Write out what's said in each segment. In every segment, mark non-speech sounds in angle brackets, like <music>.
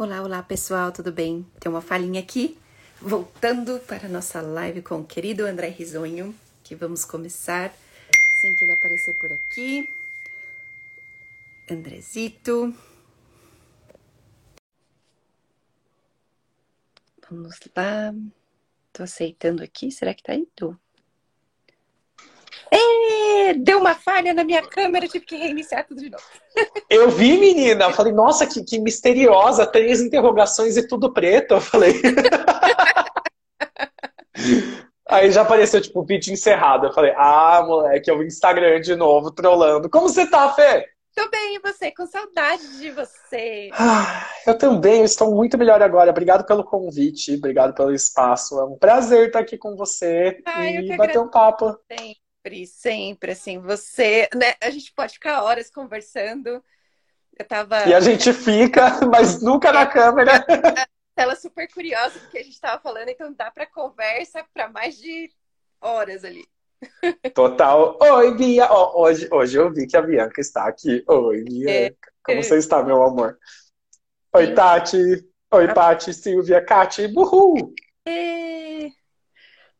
Olá, olá pessoal, tudo bem? Tem uma falhinha aqui. Voltando para a nossa live com o querido André Risonho, que vamos começar assim que ele aparecer por aqui. Andrezito. Vamos lá. Tô aceitando aqui. Será que tá indo? Deu uma falha na minha câmera, tive que reiniciar tudo de novo. Eu vi, menina. Eu falei, nossa, que, que misteriosa. Três interrogações e tudo preto. Eu falei. <laughs> Aí já apareceu, tipo, vídeo encerrado. Eu falei, ah, moleque, é o Instagram de novo, trolando. Como você tá, Fê? Tô bem, e você? Com saudade de você. Ah, eu também, eu estou muito melhor agora. Obrigado pelo convite, obrigado pelo espaço. É um prazer estar aqui com você Ai, e bater um papo. Sempre, sempre, assim, você, né? A gente pode ficar horas conversando. Eu tava. E a gente fica, <laughs> mas nunca na câmera. <laughs> Ela super curiosa do que a gente tava falando, então dá para conversa para mais de horas ali. <laughs> Total. Oi, Bia. Oh, hoje, hoje eu vi que a Bianca está aqui. Oi, Bianca. É, Como você está, meu amor? Oi. Tati. Oi, ah. Pati, Silvia, Kati. Buhu! É.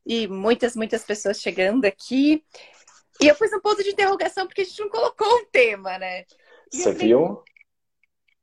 E muitas, muitas pessoas chegando aqui. E eu pus um ponto de interrogação porque a gente não colocou um tema, né? E você viu?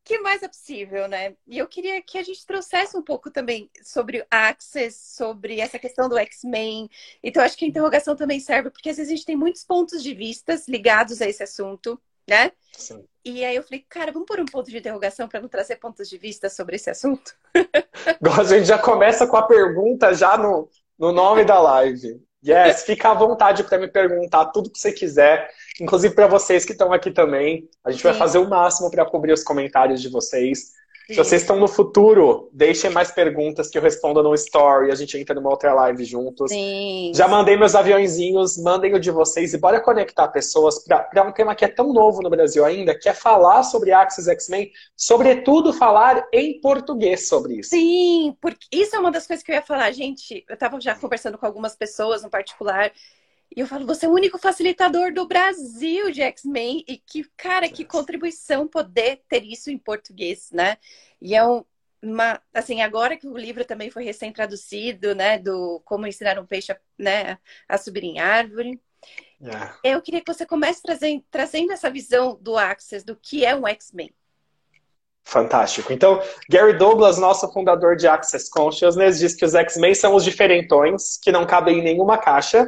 que mais é possível, né? E eu queria que a gente trouxesse um pouco também sobre Access, sobre essa questão do X-Men. Então, acho que a interrogação também serve, porque às vezes a gente tem muitos pontos de vistas ligados a esse assunto, né? Sim. E aí eu falei, cara, vamos pôr um ponto de interrogação para não trazer pontos de vista sobre esse assunto? <laughs> a gente já começa com a pergunta já no, no nome da live. Yes, fica à vontade para me perguntar tudo que você quiser, inclusive para vocês que estão aqui também. A gente Sim. vai fazer o máximo para cobrir os comentários de vocês. Sim. Se vocês estão no futuro, deixem mais perguntas que eu responda no story, a gente entra numa outra live juntos. Sim. Já mandei meus aviãozinhos, mandem o de vocês e bora conectar pessoas para um tema que é tão novo no Brasil ainda, que é falar sobre Axis X-Men, sobretudo falar em português sobre isso. Sim, porque isso é uma das coisas que eu ia falar, gente. Eu estava já conversando com algumas pessoas no particular e eu falo, você é o único facilitador do Brasil de X-Men. E que, cara, que contribuição poder ter isso em português, né? E é uma. Assim, agora que o livro também foi recém-traduzido, né? Do Como Ensinar um Peixe a, né, a Subir em Árvore. Yeah. É. Eu queria que você comece trazendo, trazendo essa visão do Access, do que é um X-Men. Fantástico. Então, Gary Douglas, nosso fundador de Access Consciousness, diz que os X-Men são os diferentões que não cabem em nenhuma caixa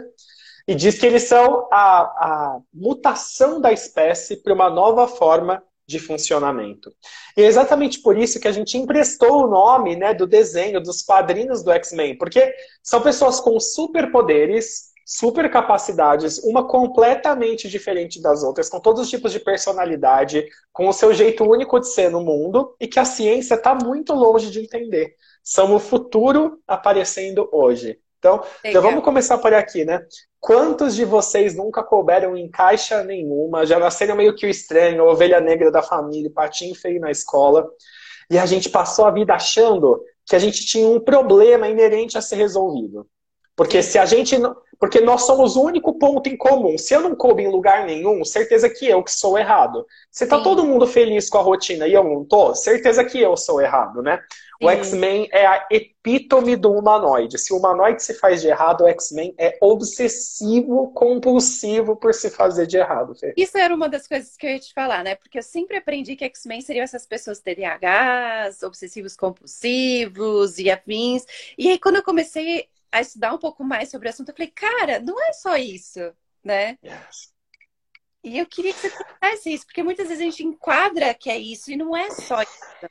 e diz que eles são a, a mutação da espécie para uma nova forma de funcionamento. E é exatamente por isso que a gente emprestou o nome né, do desenho dos padrinhos do X-Men, porque são pessoas com superpoderes, super capacidades, uma completamente diferente das outras, com todos os tipos de personalidade, com o seu jeito único de ser no mundo, e que a ciência está muito longe de entender. São o futuro aparecendo hoje. Então, já vamos começar por aqui, né? Quantos de vocês nunca couberam em caixa nenhuma, já nasceram meio que o estranho, a ovelha negra da família, patinho feio na escola, e a gente passou a vida achando que a gente tinha um problema inerente a ser resolvido. Porque se a gente não, porque nós somos o único ponto em comum. Se eu não coube em lugar nenhum, certeza que eu que sou errado. Se tá Sim. todo mundo feliz com a rotina e eu não tô, certeza que eu sou errado, né? O X-Men é a epítome do humanoide. Se o humanoide se faz de errado, o X-Men é obsessivo, compulsivo por se fazer de errado. Fê. Isso era uma das coisas que eu ia te falar, né? Porque eu sempre aprendi que X-Men seriam essas pessoas TDAHs, obsessivos compulsivos e afins. E aí, quando eu comecei a estudar um pouco mais sobre o assunto, eu falei, cara, não é só isso, né? Yes. E eu queria que você trouxesse isso, porque muitas vezes a gente enquadra que é isso e não é só isso.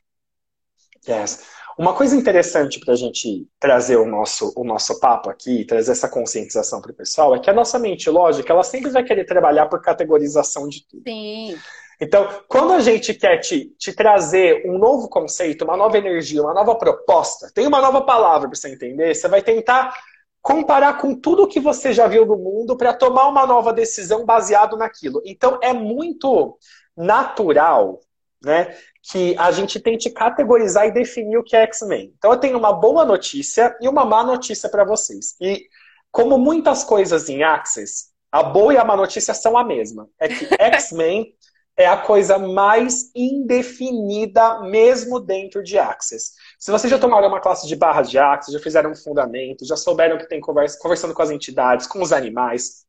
Yes. Uma coisa interessante para a gente trazer o nosso, o nosso papo aqui, trazer essa conscientização para o pessoal, é que a nossa mente lógica, ela sempre vai querer trabalhar por categorização de tudo. Sim. Então, quando a gente quer te, te trazer um novo conceito, uma nova energia, uma nova proposta, tem uma nova palavra para você entender, você vai tentar comparar com tudo que você já viu no mundo para tomar uma nova decisão baseado naquilo. Então, é muito natural né, que a gente tente categorizar e definir o que é X-Men. Então, eu tenho uma boa notícia e uma má notícia para vocês. E, como muitas coisas em Access, a boa e a má notícia são a mesma. É que <laughs> X-Men é a coisa mais indefinida mesmo dentro de Access. Se vocês já tomaram uma classe de barras de Access, já fizeram um fundamento, já souberam que tem conversa, conversando com as entidades, com os animais,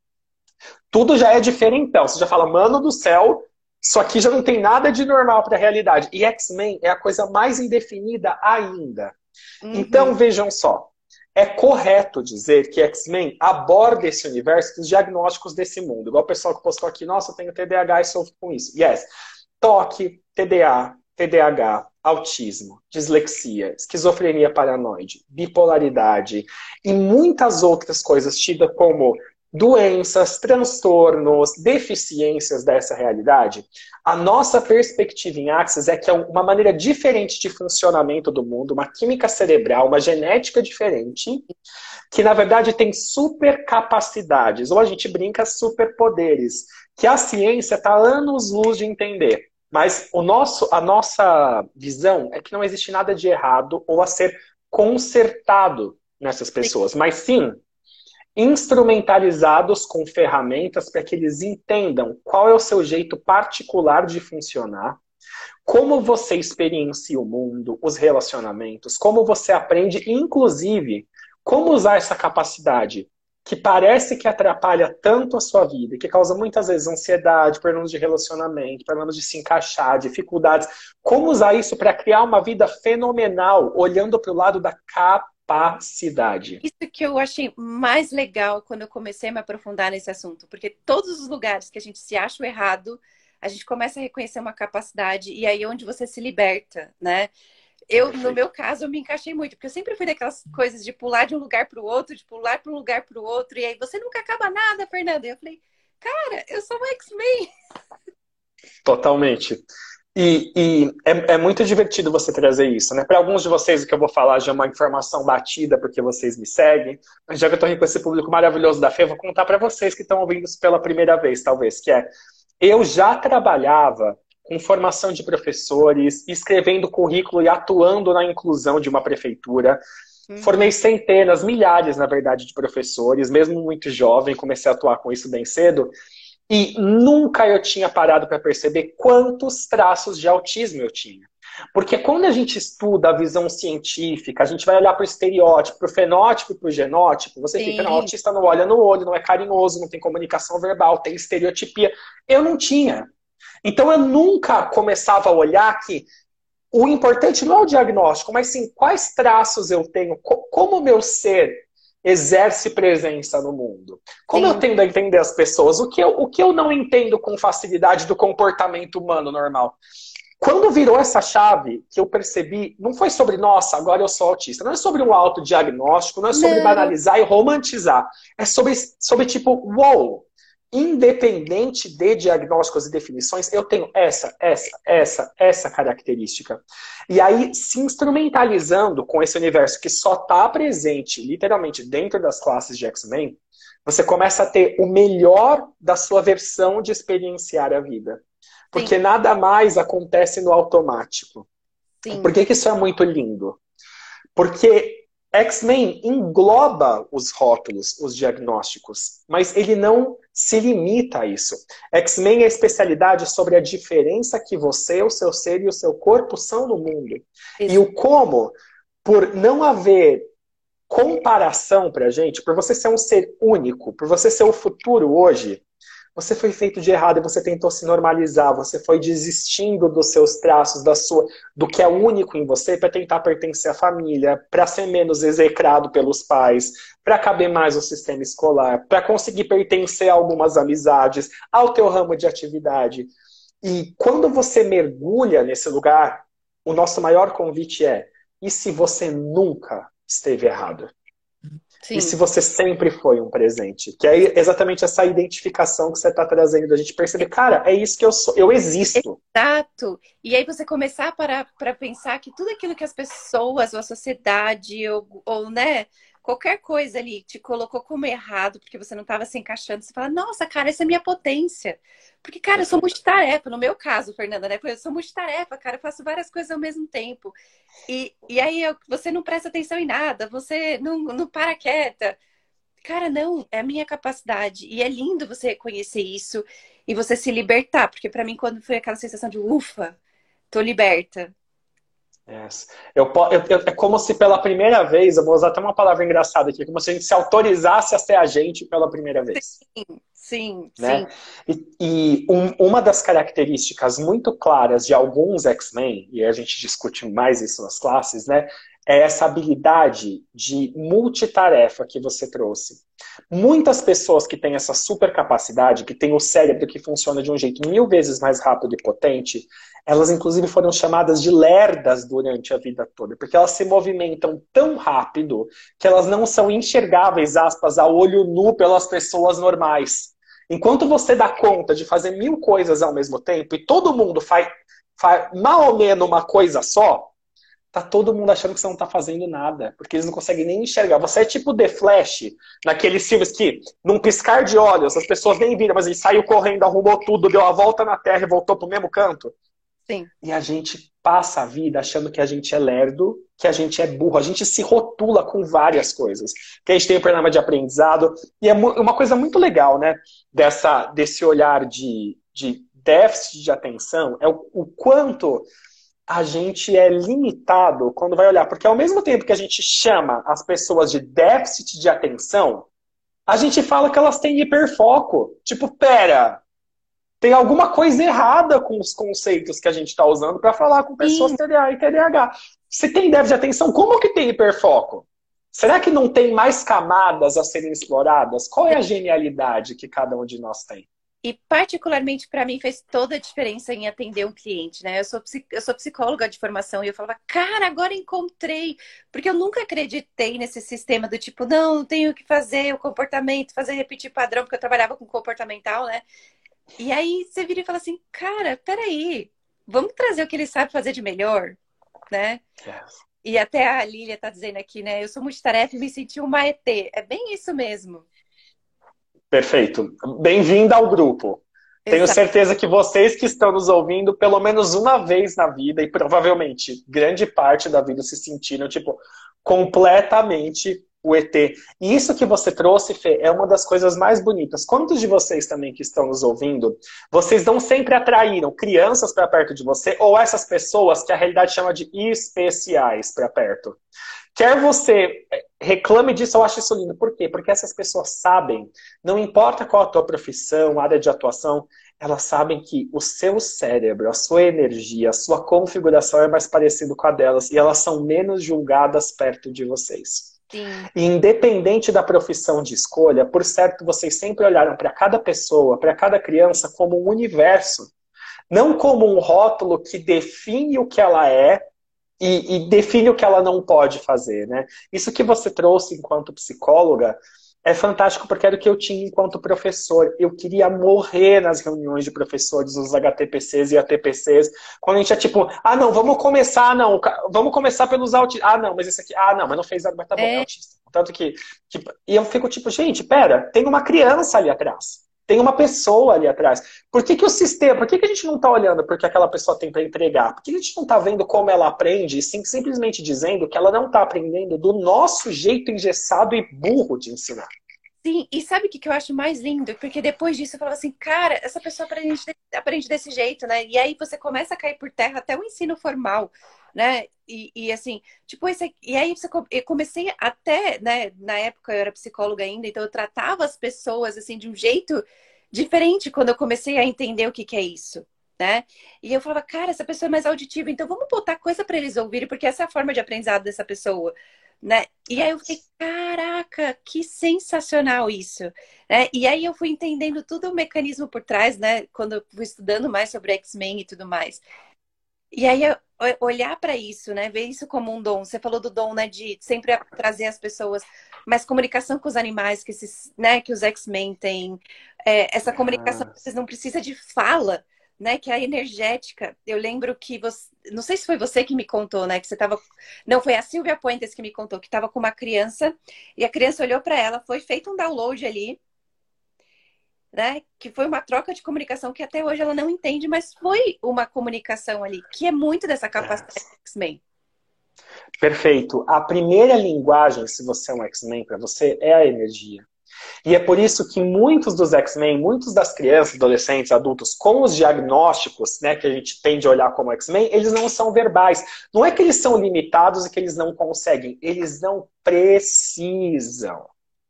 tudo já é diferentão. Você já fala, mano do céu, isso aqui já não tem nada de normal para a realidade. E X-Men é a coisa mais indefinida ainda. Uhum. Então, vejam só. É correto dizer que X-Men aborda esse universo dos diagnósticos desse mundo. Igual o pessoal que postou aqui, nossa, eu tenho TDAH e sofro com isso. Yes. Toque, TDA, TDAH, autismo, dislexia, esquizofrenia paranoide, bipolaridade e muitas outras coisas tidas como doenças, transtornos, deficiências dessa realidade, a nossa perspectiva em Axis é que é uma maneira diferente de funcionamento do mundo, uma química cerebral, uma genética diferente, que na verdade tem super capacidades, ou a gente brinca superpoderes, que a ciência está anos-luz de entender. Mas o nosso, a nossa visão é que não existe nada de errado ou a ser consertado nessas pessoas, mas sim instrumentalizados com ferramentas para que eles entendam qual é o seu jeito particular de funcionar, como você experiencia o mundo, os relacionamentos, como você aprende, inclusive, como usar essa capacidade que parece que atrapalha tanto a sua vida, que causa muitas vezes ansiedade, problemas de relacionamento, problemas de se encaixar, dificuldades. Como usar isso para criar uma vida fenomenal, olhando para o lado da capacidade capacidade. Isso que eu achei mais legal quando eu comecei a me aprofundar nesse assunto, porque todos os lugares que a gente se acha o errado, a gente começa a reconhecer uma capacidade e aí é onde você se liberta, né? Eu, no meu caso, eu me encaixei muito, porque eu sempre fui daquelas coisas de pular de um lugar para o outro, de pular para um lugar para o outro, e aí você nunca acaba nada, Fernanda. E eu falei, cara, eu sou um X-Men. Totalmente. E, e é, é, muito divertido você trazer isso, né? Para alguns de vocês, o que eu vou falar já é uma informação batida, porque vocês me seguem. Mas já que eu estou com esse público maravilhoso da Fê, eu vou contar para vocês que estão ouvindo isso pela primeira vez, talvez, que é eu já trabalhava com formação de professores, escrevendo currículo e atuando na inclusão de uma prefeitura. Uhum. Formei centenas, milhares, na verdade, de professores, mesmo muito jovem, comecei a atuar com isso bem cedo. E nunca eu tinha parado para perceber quantos traços de autismo eu tinha. Porque quando a gente estuda a visão científica, a gente vai olhar para o estereótipo, para o fenótipo e para o genótipo, você Sim. fica, não, autista não olha no olho, não é carinhoso, não tem comunicação verbal, tem estereotipia. Eu não tinha. Então eu nunca começava a olhar que o importante não é o diagnóstico, mas sim quais traços eu tenho, como o meu ser exerce presença no mundo. Como Sim. eu tendo a entender as pessoas? O que, eu, o que eu não entendo com facilidade do comportamento humano normal? Quando virou essa chave, que eu percebi, não foi sobre, nossa, agora eu sou autista. Não é sobre um autodiagnóstico, não é sobre não. banalizar e romantizar. É sobre, sobre tipo, uou, independente de diagnósticos e definições, eu tenho essa, essa, essa, essa característica. E aí, se instrumentalizando com esse universo que só está presente, literalmente, dentro das classes de X-Men, você começa a ter o melhor da sua versão de experienciar a vida. Porque Sim. nada mais acontece no automático. Sim. Por que, que isso é muito lindo? Porque X-Men engloba os rótulos, os diagnósticos, mas ele não se limita a isso. X-Men é a especialidade sobre a diferença que você, o seu ser e o seu corpo são no mundo. Isso. E o como, por não haver comparação pra gente, por você ser um ser único, por você ser o futuro hoje, você foi feito de errado e você tentou se normalizar, você foi desistindo dos seus traços, da sua, do que é único em você para tentar pertencer à família, para ser menos execrado pelos pais, para caber mais no sistema escolar, para conseguir pertencer a algumas amizades, ao teu ramo de atividade. E quando você mergulha nesse lugar, o nosso maior convite é: e se você nunca esteve errado? Sim. E se você sempre foi um presente? Que é exatamente essa identificação que você está trazendo, a gente perceber, cara, é isso que eu sou, eu existo. Exato. E aí você começar para pensar que tudo aquilo que as pessoas, ou a sociedade, ou, ou né, qualquer coisa ali te colocou como errado porque você não estava se encaixando, você fala, nossa, cara, essa é minha potência. Porque, cara, eu sou multitarefa. No meu caso, Fernanda, né? Eu sou multitarefa, cara, eu faço várias coisas ao mesmo tempo. E, e aí eu, você não presta atenção em nada, você não, não para quieta. Cara, não, é a minha capacidade. E é lindo você reconhecer isso. e você se libertar, porque para mim quando foi aquela sensação de ufa, tô liberta. Yes. Eu, eu, eu, é como se pela primeira vez, eu vou usar até uma palavra engraçada aqui, como se a gente se autorizasse a ser a gente pela primeira vez. Sim, sim, né? sim. E, e um, uma das características muito claras de alguns X-Men, e a gente discute mais isso nas classes, né? É essa habilidade de multitarefa que você trouxe. Muitas pessoas que têm essa super capacidade, que têm o cérebro que funciona de um jeito mil vezes mais rápido e potente, elas inclusive foram chamadas de lerdas durante a vida toda, porque elas se movimentam tão rápido que elas não são enxergáveis, aspas, a olho nu pelas pessoas normais. Enquanto você dá conta de fazer mil coisas ao mesmo tempo e todo mundo faz, faz mal ou menos uma coisa só, tá todo mundo achando que você não tá fazendo nada, porque eles não conseguem nem enxergar. Você é tipo The Flash, naqueles filmes que, num piscar de olhos, as pessoas nem viram, mas ele saiu correndo, arrumou tudo, deu a volta na Terra e voltou pro mesmo canto. Sim. E a gente passa a vida achando que a gente é lerdo, que a gente é burro, a gente se rotula com várias coisas. Que a gente tem o programa de aprendizado, e é uma coisa muito legal, né, dessa, desse olhar de, de déficit de atenção, é o, o quanto a gente é limitado quando vai olhar. Porque ao mesmo tempo que a gente chama as pessoas de déficit de atenção, a gente fala que elas têm hiperfoco. Tipo, pera, tem alguma coisa errada com os conceitos que a gente está usando para falar com pessoas Sim. TDA e TDAH. Se tem déficit de atenção, como que tem hiperfoco? Será que não tem mais camadas a serem exploradas? Qual é a genialidade que cada um de nós tem? E particularmente para mim fez toda a diferença em atender um cliente, né? Eu sou, eu sou psicóloga de formação e eu falava, cara, agora encontrei, porque eu nunca acreditei nesse sistema do tipo, não, tenho que fazer o comportamento, fazer repetir padrão, porque eu trabalhava com comportamental, né? E aí você vira e fala assim, cara, peraí, vamos trazer o que ele sabe fazer de melhor, né? Yes. E até a Lília tá dizendo aqui, né? Eu sou multitarefa e me senti uma ET. É bem isso mesmo. Perfeito. Bem-vinda ao grupo. Exato. Tenho certeza que vocês que estão nos ouvindo pelo menos uma vez na vida, e provavelmente grande parte da vida se sentiram, tipo, completamente o ET. E isso que você trouxe, Fê, é uma das coisas mais bonitas. Quantos de vocês também que estão nos ouvindo, vocês não sempre atraíram crianças para perto de você, ou essas pessoas que a realidade chama de especiais para perto? Quer você reclame disso, eu acho isso lindo. Por quê? Porque essas pessoas sabem, não importa qual a tua profissão, área de atuação, elas sabem que o seu cérebro, a sua energia, a sua configuração é mais parecido com a delas e elas são menos julgadas perto de vocês. Sim. E independente da profissão de escolha, por certo, vocês sempre olharam para cada pessoa, para cada criança como um universo, não como um rótulo que define o que ela é e, e, define o que ela não pode fazer, né? Isso que você trouxe enquanto psicóloga é fantástico porque era o que eu tinha enquanto professor. Eu queria morrer nas reuniões de professores, os HTPCs e ATPCs, quando a gente é tipo, ah, não, vamos começar, não, vamos começar pelos autistas. Ah, não, mas esse aqui, ah, não, mas não fez, mas tá bom, é, é autista. Tanto que, tipo, e eu fico tipo, gente, pera, tem uma criança ali atrás. Tem uma pessoa ali atrás. Por que, que o sistema, por que, que a gente não está olhando porque aquela pessoa tem para entregar? Por que a gente não está vendo como ela aprende, sim, simplesmente dizendo que ela não está aprendendo do nosso jeito engessado e burro de ensinar? Sim, e sabe o que, que eu acho mais lindo? Porque depois disso eu falava assim, cara, essa pessoa aprende, aprende desse jeito, né? E aí você começa a cair por terra até o ensino formal, né? E, e assim, tipo, esse, e aí você, eu comecei até, né? Na época eu era psicóloga ainda, então eu tratava as pessoas, assim, de um jeito diferente quando eu comecei a entender o que, que é isso. Né? E eu falava, cara, essa pessoa é mais auditiva, então vamos botar coisa para eles ouvirem, porque essa é a forma de aprendizado dessa pessoa né? E aí eu fiquei, caraca, que sensacional isso, né? E aí eu fui entendendo todo o mecanismo por trás, né? Quando eu fui estudando mais sobre X-Men e tudo mais. E aí olhar para isso, né? Ver isso como um dom. Você falou do dom, né? De sempre trazer as pessoas, mas comunicação com os animais que esses, né? Que os X-Men têm, é, essa comunicação, vocês não precisa de fala, né, que é a energética. Eu lembro que você, não sei se foi você que me contou, né, que você estava, não foi a Silvia Puentes que me contou que estava com uma criança e a criança olhou para ela, foi feito um download ali, né, que foi uma troca de comunicação que até hoje ela não entende, mas foi uma comunicação ali que é muito dessa capacidade é. X-Men. Perfeito. A primeira linguagem, se você é um X-Men, para você é a energia. E é por isso que muitos dos X-Men, muitos das crianças, adolescentes, adultos, com os diagnósticos né, que a gente tende a olhar como X-Men, eles não são verbais. Não é que eles são limitados e que eles não conseguem, eles não precisam.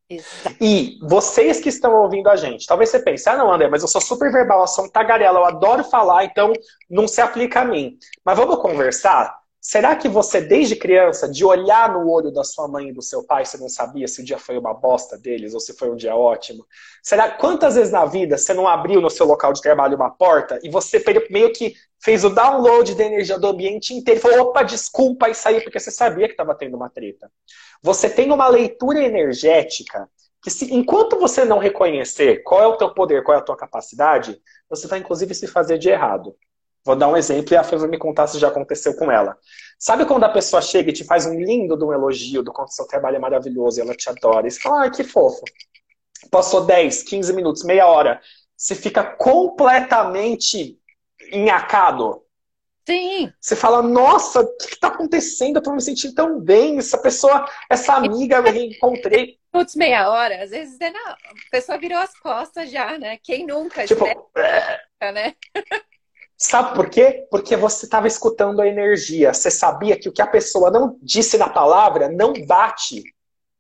Exato. E vocês que estão ouvindo a gente, talvez você pense, ah não, André, mas eu sou super verbal, eu sou um tagarela, eu adoro falar, então não se aplica a mim. Mas vamos conversar? Será que você, desde criança, de olhar no olho da sua mãe e do seu pai, você não sabia se o dia foi uma bosta deles ou se foi um dia ótimo? Será quantas vezes na vida você não abriu no seu local de trabalho uma porta e você meio que fez o download da energia do ambiente inteiro e falou, opa, desculpa, e saiu porque você sabia que estava tendo uma treta? Você tem uma leitura energética que se, enquanto você não reconhecer qual é o teu poder, qual é a tua capacidade, você vai inclusive se fazer de errado. Vou dar um exemplo e a Fê vai me contar se já aconteceu com ela. Sabe quando a pessoa chega e te faz um lindo de um elogio do quanto seu trabalho é maravilhoso e ela te adora? E você fala, ai, que fofo. Passou 10, 15 minutos, meia hora. Você fica completamente enhacado. Sim. Você fala, nossa, o que está acontecendo? Eu tô me sentindo tão bem. Essa pessoa, essa amiga eu reencontrei. <laughs> Putz, meia hora. Às vezes é, a pessoa virou as costas já, né? Quem nunca? Tipo, é... né? <laughs> Sabe por quê? Porque você estava escutando a energia. Você sabia que o que a pessoa não disse na palavra não bate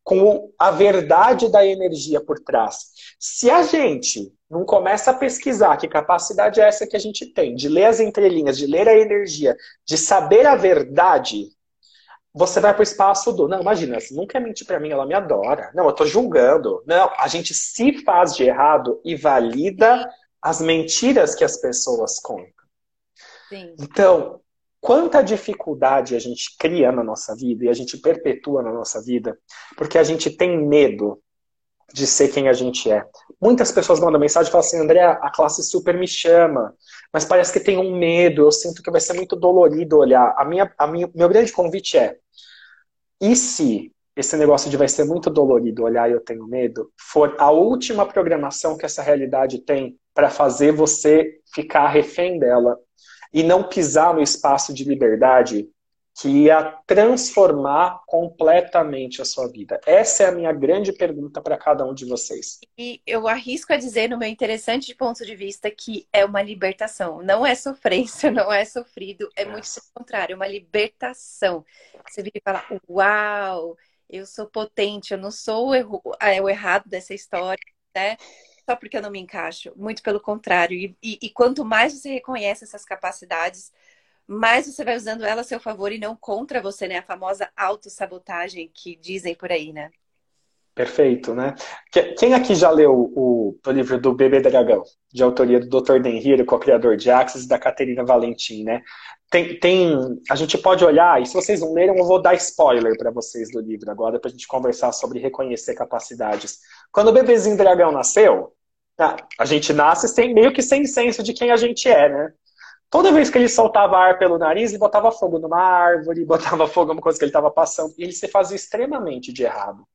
com a verdade da energia por trás. Se a gente não começa a pesquisar que capacidade é essa que a gente tem, de ler as entrelinhas, de ler a energia, de saber a verdade, você vai para o espaço do. Não, imagina, você quer mentir para mim, ela me adora. Não, eu estou julgando. Não, a gente se faz de errado e valida as mentiras que as pessoas contam. Então, quanta dificuldade a gente cria na nossa vida e a gente perpetua na nossa vida porque a gente tem medo de ser quem a gente é. Muitas pessoas mandam mensagem e falam assim, André, a classe super me chama, mas parece que tem um medo, eu sinto que vai ser muito dolorido olhar. A minha, a minha, meu grande convite é, e se esse negócio de vai ser muito dolorido olhar e eu tenho medo, for a última programação que essa realidade tem para fazer você ficar refém dela e não pisar no espaço de liberdade que ia transformar completamente a sua vida? Essa é a minha grande pergunta para cada um de vocês. E eu arrisco a dizer, no meu interessante ponto de vista, que é uma libertação. Não é sofrência, <laughs> não é sofrido, é muito pelo contrário, é uma libertação. Você vira e fala: Uau, eu sou potente, eu não sou o, erro, é, o errado dessa história, né? Só porque eu não me encaixo. Muito pelo contrário. E, e, e quanto mais você reconhece essas capacidades, mais você vai usando ela a seu favor e não contra você, né? A famosa autossabotagem que dizem por aí, né? Perfeito, né? Quem aqui já leu o, o livro do Bebê Dragão, de autoria do Dr. Dan Hiro, co-criador de Axis, da Caterina Valentim, né? Tem, tem, a gente pode olhar, e se vocês não leram, eu vou dar spoiler para vocês do livro agora, para a gente conversar sobre reconhecer capacidades. Quando o bebezinho dragão nasceu, a gente nasce sem, meio que sem senso de quem a gente é, né? Toda vez que ele soltava ar pelo nariz, ele botava fogo numa árvore, <laughs> botava fogo numa coisa que ele estava passando, ele se fazia extremamente de errado.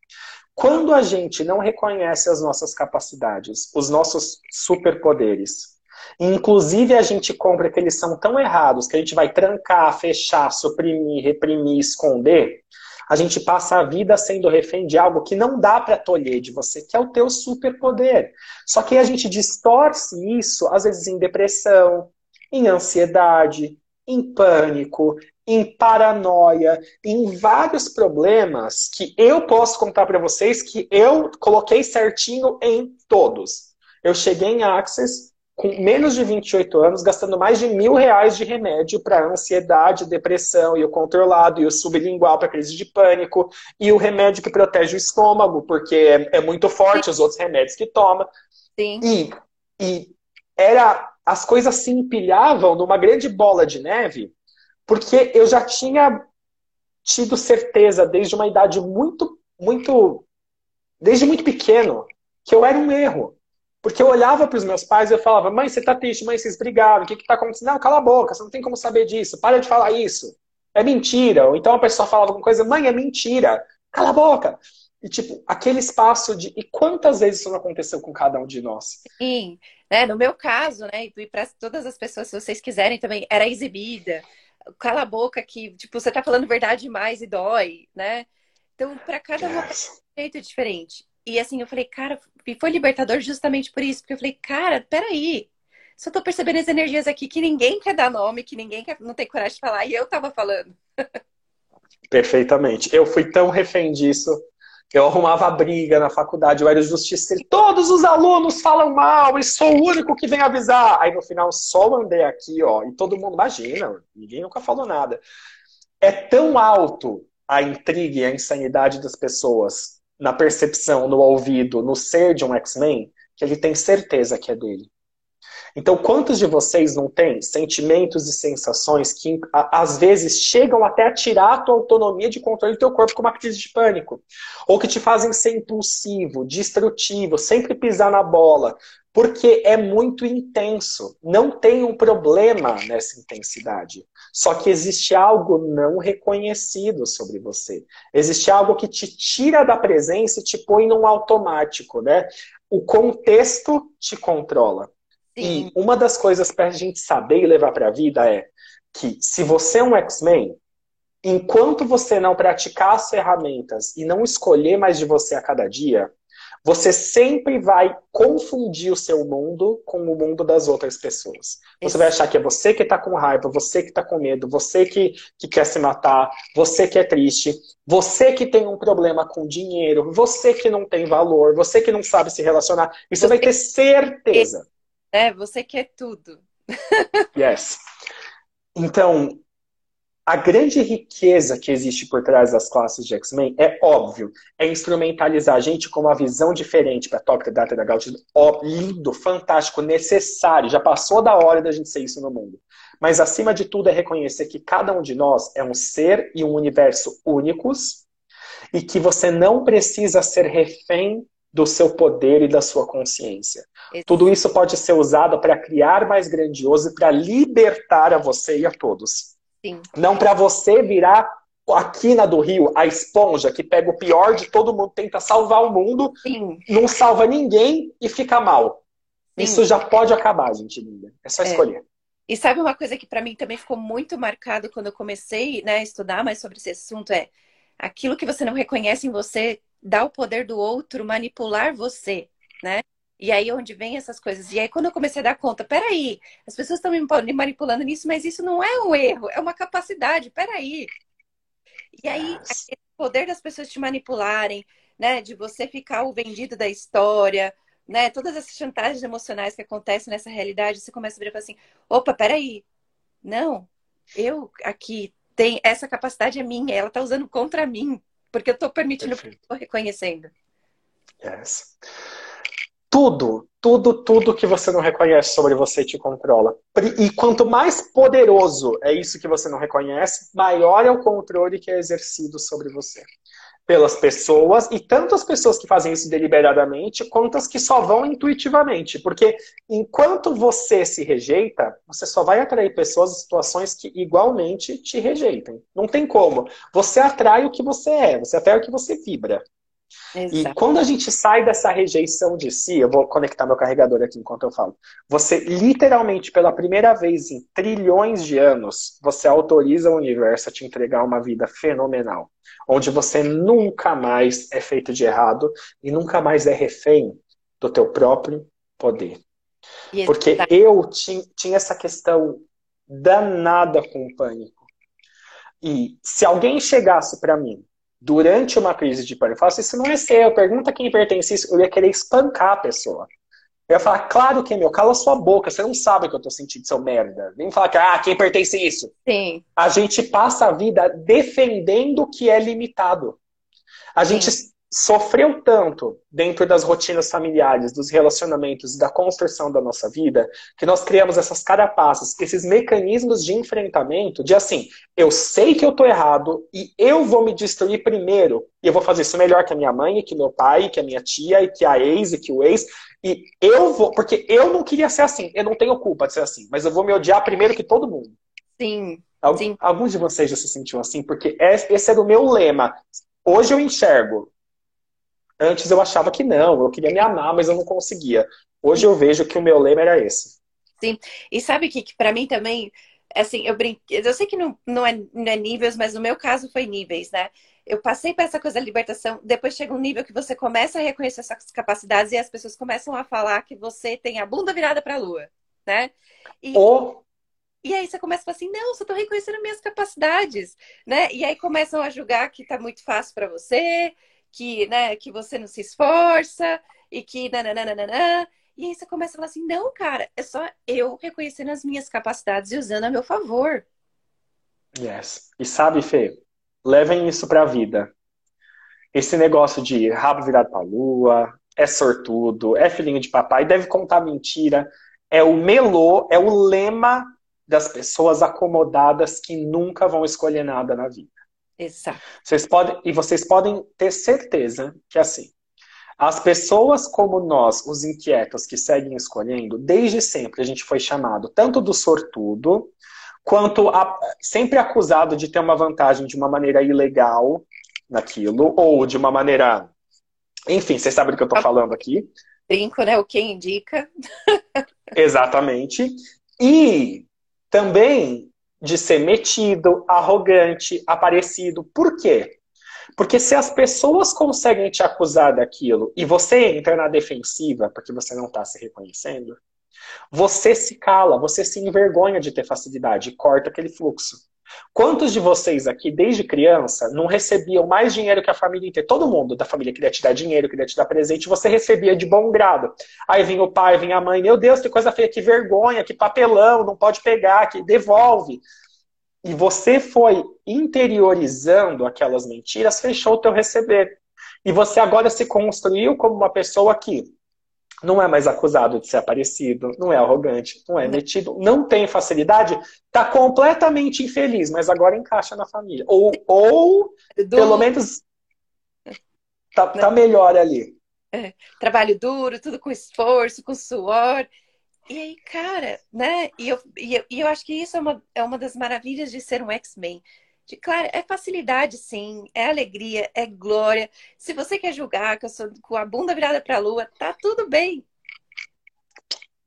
Quando a gente não reconhece as nossas capacidades, os nossos superpoderes, inclusive a gente compra que eles são tão errados que a gente vai trancar, fechar, suprimir, reprimir, esconder, a gente passa a vida sendo refém de algo que não dá para tolher de você, que é o teu superpoder. Só que a gente distorce isso, às vezes em depressão, em ansiedade, em pânico, em paranoia, em vários problemas que eu posso contar para vocês que eu coloquei certinho em todos. Eu cheguei em Access com menos de 28 anos, gastando mais de mil reais de remédio para ansiedade, depressão, e o controlado, e o sublingual para crise de pânico, e o remédio que protege o estômago, porque é, é muito forte Sim. os outros remédios que toma. Sim. E, e era as coisas se empilhavam numa grande bola de neve, porque eu já tinha tido certeza desde uma idade muito, muito, desde muito pequeno, que eu era um erro. Porque eu olhava para os meus pais e eu falava, mãe, você tá triste, mãe, vocês brigaram, o que está acontecendo? Não, cala a boca, você não tem como saber disso, para de falar isso. É mentira. Ou então a pessoa falava alguma coisa, mãe, é mentira, cala a boca. E, tipo, aquele espaço de. E quantas vezes isso não aconteceu com cada um de nós? Sim, né? No meu caso, né? E para todas as pessoas, se vocês quiserem também, era exibida. Cala a boca que, tipo, você tá falando verdade demais e dói, né? Então, para cada yes. um é um jeito diferente. e assim, eu falei, cara, foi libertador justamente por isso, porque eu falei, cara, peraí, só tô percebendo as energias aqui que ninguém quer dar nome, que ninguém quer, não tem coragem de falar, e eu tava falando. <laughs> Perfeitamente. Eu fui tão refém disso. Eu arrumava briga na faculdade, eu era justiceiro. Todos os alunos falam mal e sou o único que vem avisar. Aí no final só mandei aqui, ó, e todo mundo imagina, ninguém nunca falou nada. É tão alto a intriga e a insanidade das pessoas na percepção, no ouvido, no ser de um X-Men, que ele tem certeza que é dele. Então, quantos de vocês não têm sentimentos e sensações que às vezes chegam até a tirar a tua autonomia de controle do teu corpo com uma crise de pânico? Ou que te fazem ser impulsivo, destrutivo, sempre pisar na bola, porque é muito intenso. Não tem um problema nessa intensidade. Só que existe algo não reconhecido sobre você. Existe algo que te tira da presença e te põe num automático, né? O contexto te controla. Sim. E uma das coisas para a gente saber e levar para a vida é que se você é um X-Men, enquanto você não praticar as ferramentas e não escolher mais de você a cada dia, você sempre vai confundir o seu mundo com o mundo das outras pessoas. Você vai achar que é você que está com raiva, você que está com medo, você que, que quer se matar, você que é triste, você que tem um problema com dinheiro, você que não tem valor, você que não sabe se relacionar. E você, você vai ter certeza é, você quer tudo. yes. Então, a grande riqueza que existe por trás das classes de X-Men é óbvio, é instrumentalizar a gente com uma visão diferente para Top Data da Galaxy. Ó, lindo, fantástico, necessário. Já passou da hora da gente ser isso no mundo. Mas acima de tudo é reconhecer que cada um de nós é um ser e um universo únicos e que você não precisa ser refém do seu poder e da sua consciência. Tudo isso pode ser usado para criar mais grandioso e para libertar a você e a todos. Sim. Não para você virar a quina do rio, a esponja que pega o pior de todo mundo, tenta salvar o mundo, Sim. não salva ninguém e fica mal. Sim. Isso já pode acabar, gente linda. É só é. escolher. E sabe uma coisa que para mim também ficou muito marcado quando eu comecei né, a estudar mais sobre esse assunto é aquilo que você não reconhece em você dá o poder do outro manipular você, né? E aí onde vem essas coisas. E aí quando eu comecei a dar conta, peraí, as pessoas estão me manipulando nisso, mas isso não é um erro, é uma capacidade, peraí. E aí o poder das pessoas te manipularem, né? De você ficar o vendido da história, né? Todas essas chantagens emocionais que acontecem nessa realidade, você começa a ver assim, opa, peraí, não, eu aqui tem essa capacidade é minha, ela tá usando contra mim, porque eu estou permitindo, estou reconhecendo. Yes. Tudo, tudo, tudo que você não reconhece sobre você te controla. E quanto mais poderoso é isso que você não reconhece, maior é o controle que é exercido sobre você pelas pessoas, e tanto as pessoas que fazem isso deliberadamente, quanto as que só vão intuitivamente. Porque enquanto você se rejeita, você só vai atrair pessoas e situações que igualmente te rejeitem. Não tem como. Você atrai o que você é, você atrai o que você vibra. Exato. E quando a gente sai dessa rejeição de si, eu vou conectar meu carregador aqui enquanto eu falo. Você literalmente, pela primeira vez em trilhões de anos, você autoriza o universo a te entregar uma vida fenomenal, onde você nunca mais é feito de errado e nunca mais é refém do teu próprio poder. Porque eu tinha essa questão danada com o pânico. E se alguém chegasse para mim durante uma crise de pânico, falasse, isso não é seu, pergunta quem pertence a isso, eu ia querer espancar a pessoa. Eu ia falar, claro que é meu, cala sua boca, você não sabe o que eu tô sentindo, seu merda. Vem falar que, ah, quem pertence a isso? Sim. A gente passa a vida defendendo o que é limitado. A Sim. Sofreu tanto dentro das rotinas familiares, dos relacionamentos, da construção da nossa vida, que nós criamos essas carapaças, esses mecanismos de enfrentamento, de assim, eu sei que eu tô errado e eu vou me destruir primeiro, e eu vou fazer isso melhor que a minha mãe, que meu pai, que a minha tia, e que a ex, e que o ex, e eu vou, porque eu não queria ser assim, eu não tenho culpa de ser assim, mas eu vou me odiar primeiro que todo mundo. Sim. Sim. Alguns de vocês já se sentiram assim, porque esse era o meu lema. Hoje eu enxergo, Antes eu achava que não, eu queria me amar, mas eu não conseguia. Hoje eu vejo que o meu lema era esse. Sim. E sabe que, que para mim também assim, eu brinquei, eu sei que não, não, é, não é níveis, mas no meu caso foi níveis, né? Eu passei por essa coisa da libertação, depois chega um nível que você começa a reconhecer essas capacidades e as pessoas começam a falar que você tem a bunda virada para a lua, né? E, Ou... e aí você começa a falar assim, não, só tô reconhecendo minhas capacidades, né? E aí começam a julgar que tá muito fácil para você, que, né, que você não se esforça e que nananana. E aí você começa a falar assim: não, cara, é só eu reconhecendo as minhas capacidades e usando a meu favor. Yes. E sabe, Fê, levem isso pra vida. Esse negócio de rabo virado pra lua, é sortudo, é filhinho de papai, deve contar mentira. É o melô, é o lema das pessoas acomodadas que nunca vão escolher nada na vida. Exato. Vocês podem, e vocês podem ter certeza que assim, as pessoas como nós, os inquietos que seguem escolhendo, desde sempre a gente foi chamado tanto do sortudo, quanto a, sempre acusado de ter uma vantagem de uma maneira ilegal naquilo, ou de uma maneira. Enfim, vocês sabem do que eu estou falando aqui. Brinco, né? O que indica. Exatamente. E também de ser metido, arrogante, aparecido. Por quê? Porque se as pessoas conseguem te acusar daquilo e você entra na defensiva porque você não está se reconhecendo, você se cala, você se envergonha de ter facilidade e corta aquele fluxo. Quantos de vocês aqui, desde criança, não recebiam mais dinheiro que a família inteira? Todo mundo da família queria te dar dinheiro, queria te dar presente, você recebia de bom grado. Aí vinha o pai, vinha a mãe, meu Deus, que coisa feia, que vergonha, que papelão, não pode pegar, que devolve e você foi interiorizando aquelas mentiras, fechou o teu receber. E você agora se construiu como uma pessoa que não é mais acusado de ser aparecido, não é arrogante, não é metido, não tem facilidade, está completamente infeliz, mas agora encaixa na família. Ou, ou pelo menos tá, tá melhor ali. É, trabalho duro, tudo com esforço, com suor. E aí, cara, né? E eu, e eu, e eu acho que isso é uma, é uma das maravilhas de ser um X-Men. De, claro, é facilidade, sim, é alegria, é glória. Se você quer julgar que eu sou com a bunda virada para a lua, tá tudo bem.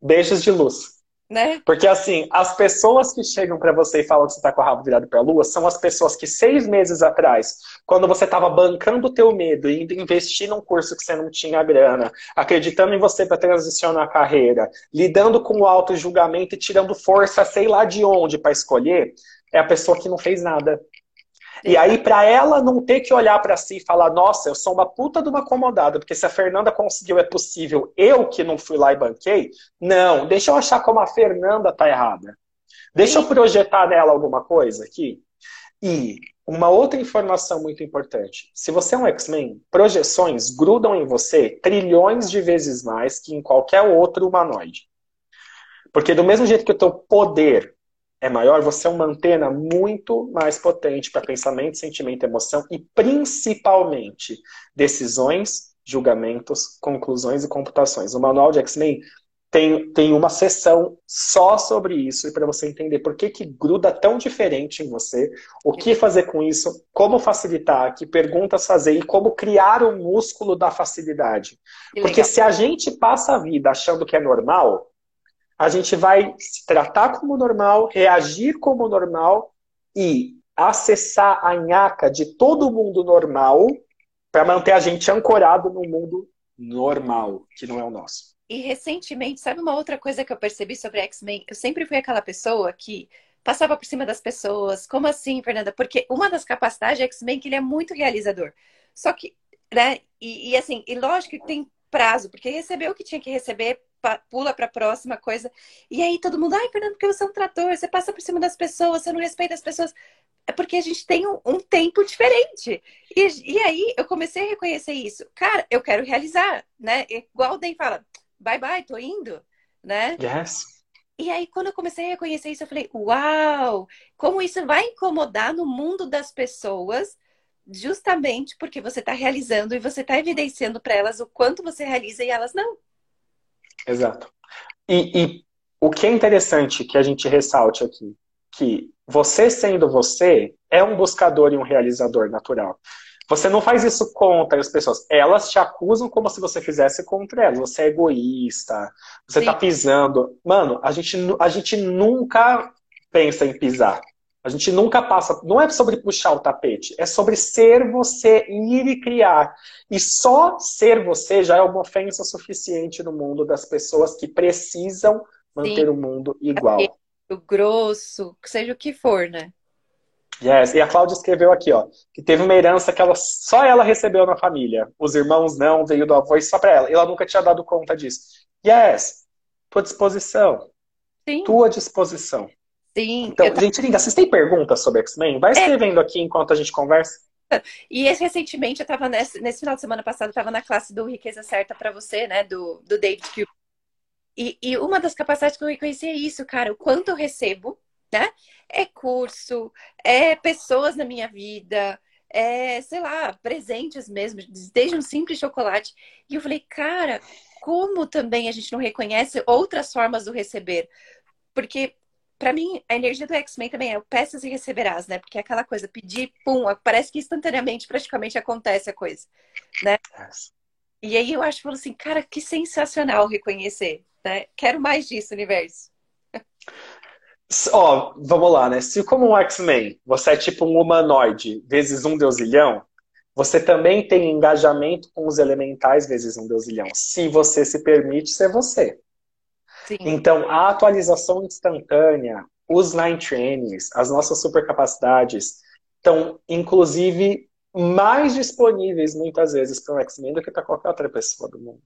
Beijos de luz. Né? Porque assim, as pessoas que chegam para você e falam que você tá com o rabo virado para a lua são as pessoas que seis meses atrás, quando você estava bancando o teu medo e indo investir num curso que você não tinha grana, acreditando em você para transicionar a carreira, lidando com o auto julgamento e tirando força, sei lá de onde para escolher, é a pessoa que não fez nada. E aí, para ela não ter que olhar para si e falar, nossa, eu sou uma puta de uma acomodada, porque se a Fernanda conseguiu, é possível, eu que não fui lá e banquei, não, deixa eu achar como a Fernanda tá errada. Deixa eu projetar nela alguma coisa aqui. E uma outra informação muito importante: se você é um X-Men, projeções grudam em você trilhões de vezes mais que em qualquer outro humanoide. Porque do mesmo jeito que o teu poder é maior, você é uma antena muito mais potente para pensamento, sentimento, emoção e principalmente decisões, julgamentos, conclusões e computações. O manual de X-Men tem, tem uma sessão só sobre isso e para você entender por que, que gruda tão diferente em você, o que fazer com isso, como facilitar, que perguntas fazer e como criar o músculo da facilidade. Porque se a gente passa a vida achando que é normal, a gente vai se tratar como normal, reagir como normal e acessar a nhaca de todo mundo normal para manter a gente ancorado no mundo normal, que não é o nosso. E recentemente, sabe uma outra coisa que eu percebi sobre X-Men? Eu sempre fui aquela pessoa que passava por cima das pessoas. Como assim, Fernanda? Porque uma das capacidades de X-Men é que ele é muito realizador. Só que, né? E, e assim, e lógico que tem prazo, porque recebeu o que tinha que receber pula para a próxima coisa. E aí todo mundo, ai, Fernando, porque você é um trator, você passa por cima das pessoas, você não respeita as pessoas. É porque a gente tem um, um tempo diferente. E, e, aí eu comecei a reconhecer isso. Cara, eu quero realizar, né? Igual o Den fala, bye bye, tô indo, né? Yes. E aí, quando eu comecei a reconhecer isso, eu falei, uau, como isso vai incomodar no mundo das pessoas, justamente porque você está realizando e você está evidenciando para elas o quanto você realiza e elas não. Exato. E, e o que é interessante que a gente ressalte aqui, que você sendo você é um buscador e um realizador natural. Você não faz isso contra as pessoas. Elas te acusam como se você fizesse contra elas. Você é egoísta, você tá Sim. tá pisando. Mano, a gente, a gente nunca pensa em pisar. A gente nunca passa. Não é sobre puxar o tapete, é sobre ser você, ir e criar. E só ser você já é uma ofensa suficiente no mundo das pessoas que precisam manter Sim. o mundo igual. O grosso, seja o que for, né? Yes. E a Cláudia escreveu aqui, ó, que teve uma herança que ela, só ela recebeu na família. Os irmãos não, veio do avô e só para ela. E ela nunca tinha dado conta disso. Yes, tua disposição. Sim. Tua disposição. Sim. Então, eu... gente, linda, vocês têm perguntas sobre X-Men? Vai é. escrevendo é. aqui enquanto a gente conversa. E recentemente, eu estava nesse, nesse final de semana passado, eu estava na classe do Riqueza Certa para você, né? Do, do David Cube. E, e uma das capacidades que eu reconheci é isso, cara, o quanto eu recebo né? É curso, é pessoas na minha vida, é, sei lá, presentes mesmo, desde um simples chocolate. E eu falei, cara, como também a gente não reconhece outras formas do receber? Porque, para mim, a energia do X-Men também é o peças e receberás, né? Porque é aquela coisa, pedir, pum, parece que instantaneamente, praticamente acontece a coisa, né? E aí eu acho, assim, cara, que sensacional reconhecer, né? Quero mais disso, universo. Ó, vamos lá, né? Se como um X-Men você é tipo um humanoide vezes um deusilhão, você também tem engajamento com os elementais vezes um deusilhão. Se você se permite ser você. Sim. Então, a atualização instantânea, os Nine Trains, as nossas supercapacidades, estão, inclusive, mais disponíveis muitas vezes para o X-Men do que para qualquer outra pessoa do mundo.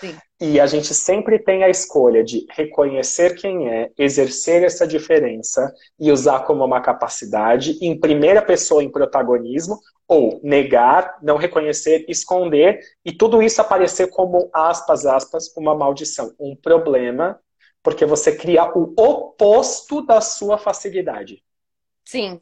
Sim. E a gente sempre tem a escolha de reconhecer quem é, exercer essa diferença e usar como uma capacidade em primeira pessoa em protagonismo, ou negar, não reconhecer, esconder, e tudo isso aparecer como aspas, aspas, uma maldição, um problema, porque você cria o oposto da sua facilidade. Sim.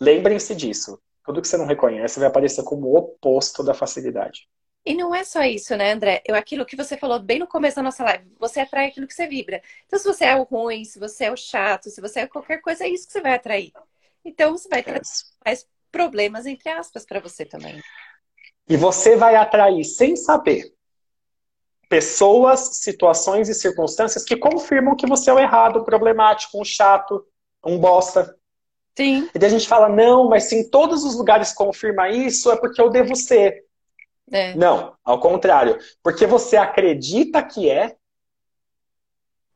Lembrem-se disso. Tudo que você não reconhece vai aparecer como o oposto da facilidade. E não é só isso, né, André? Eu, aquilo que você falou bem no começo da nossa live, você atrai aquilo que você vibra. Então, se você é o ruim, se você é o chato, se você é qualquer coisa, é isso que você vai atrair. Então, você vai trazer mais problemas, entre aspas, para você também. E você vai atrair, sem saber, pessoas, situações e circunstâncias que confirmam que você é o errado, o problemático, um chato, um bosta. Sim. E daí a gente fala, não, mas se em todos os lugares confirma isso, é porque eu devo ser. É. Não, ao contrário. Porque você acredita que é,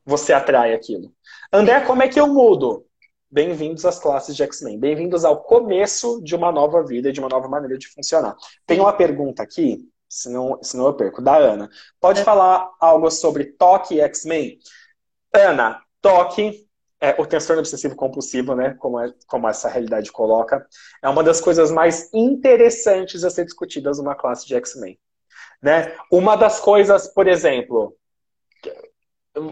você atrai aquilo. André, como é que eu mudo? Bem-vindos às classes de X-Men. Bem-vindos ao começo de uma nova vida, de uma nova maneira de funcionar. Tem uma pergunta aqui, senão, senão eu perco, da Ana. Pode é. falar algo sobre toque e X-Men? Ana, toque é, o transtorno obsessivo compulsivo, né, como, é, como essa realidade coloca, é uma das coisas mais interessantes a ser discutidas numa classe de X-Men. Né? Uma das coisas, por exemplo,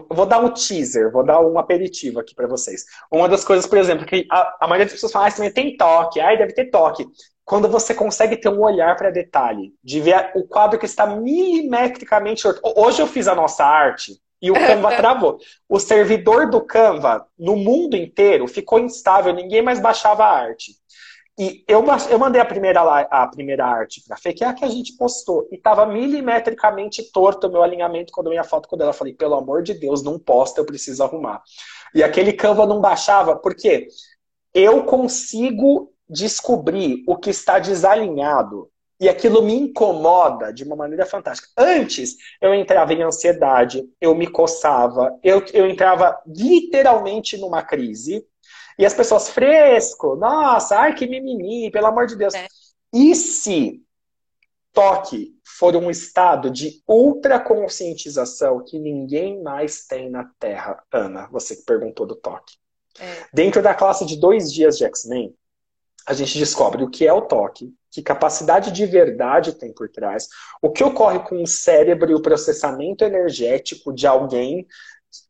vou dar um teaser, vou dar um aperitivo aqui para vocês. Uma das coisas, por exemplo, que a, a maioria das pessoas fala, ah, isso tem toque, ai, deve ter toque. Quando você consegue ter um olhar para detalhe, de ver o quadro que está milimetricamente. Hoje eu fiz a nossa arte, e o Canva <laughs> travou. O servidor do Canva, no mundo inteiro, ficou instável, ninguém mais baixava a arte. E eu, eu mandei a primeira, a primeira arte pra Fê, que é a que a gente postou. E tava milimetricamente torto o meu alinhamento quando eu ia a foto com ela. Eu falei, pelo amor de Deus, não posta, eu preciso arrumar. E aquele Canva não baixava, porque eu consigo descobrir o que está desalinhado e aquilo me incomoda de uma maneira fantástica. Antes, eu entrava em ansiedade, eu me coçava, eu, eu entrava literalmente numa crise. E as pessoas, fresco, nossa, ai que mimimi, pelo amor de Deus. É. E se toque for um estado de ultra conscientização que ninguém mais tem na Terra? Ana, você que perguntou do toque. É. Dentro da classe de dois dias de X-Men, a gente descobre o que é o toque, que capacidade de verdade tem por trás, o que ocorre com o cérebro e o processamento energético de alguém